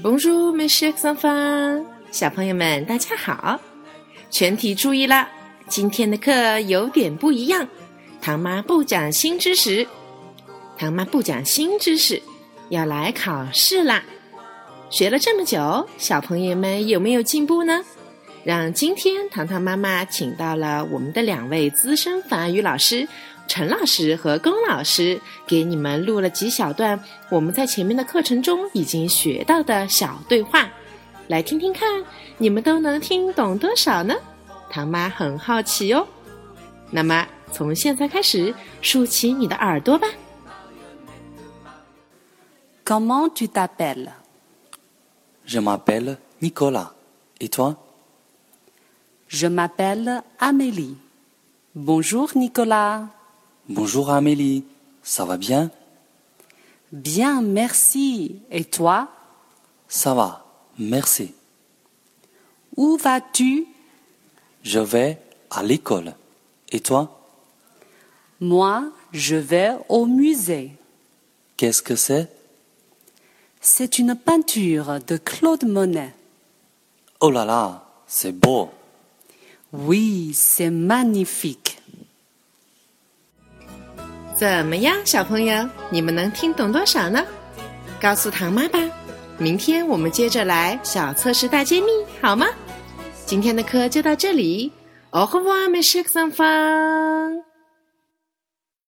美食上方，小朋友们大家好，全体注意啦，今天的课有点不一样，唐妈不讲新知识，唐妈不讲新知识，要来考试啦。学了这么久，小朋友们有没有进步呢？让今天糖糖妈妈请到了我们的两位资深法语老师。陈老师和龚老师给你们录了几小段我们在前面的课程中已经学到的小对话，来听听看，你们都能听懂多少呢？糖妈很好奇哦。那么从现在开始，竖起你的耳朵吧。Comment tu t'appelles? Je m'appelle Nicolas. Et toi? Je m'appelle Amélie. Bonjour Nicolas. Bonjour Amélie, ça va bien? Bien, merci. Et toi? Ça va, merci. Où vas-tu? Je vais à l'école. Et toi? Moi, je vais au musée. Qu'est-ce que c'est? C'est une peinture de Claude Monet. Oh là là, c'est beau. Oui, c'est magnifique. 怎么样，小朋友，你们能听懂多少呢？告诉唐妈吧。明天我们接着来小测试大揭秘，好吗？今天的课就到这里。Au revoir, mes chers enfants.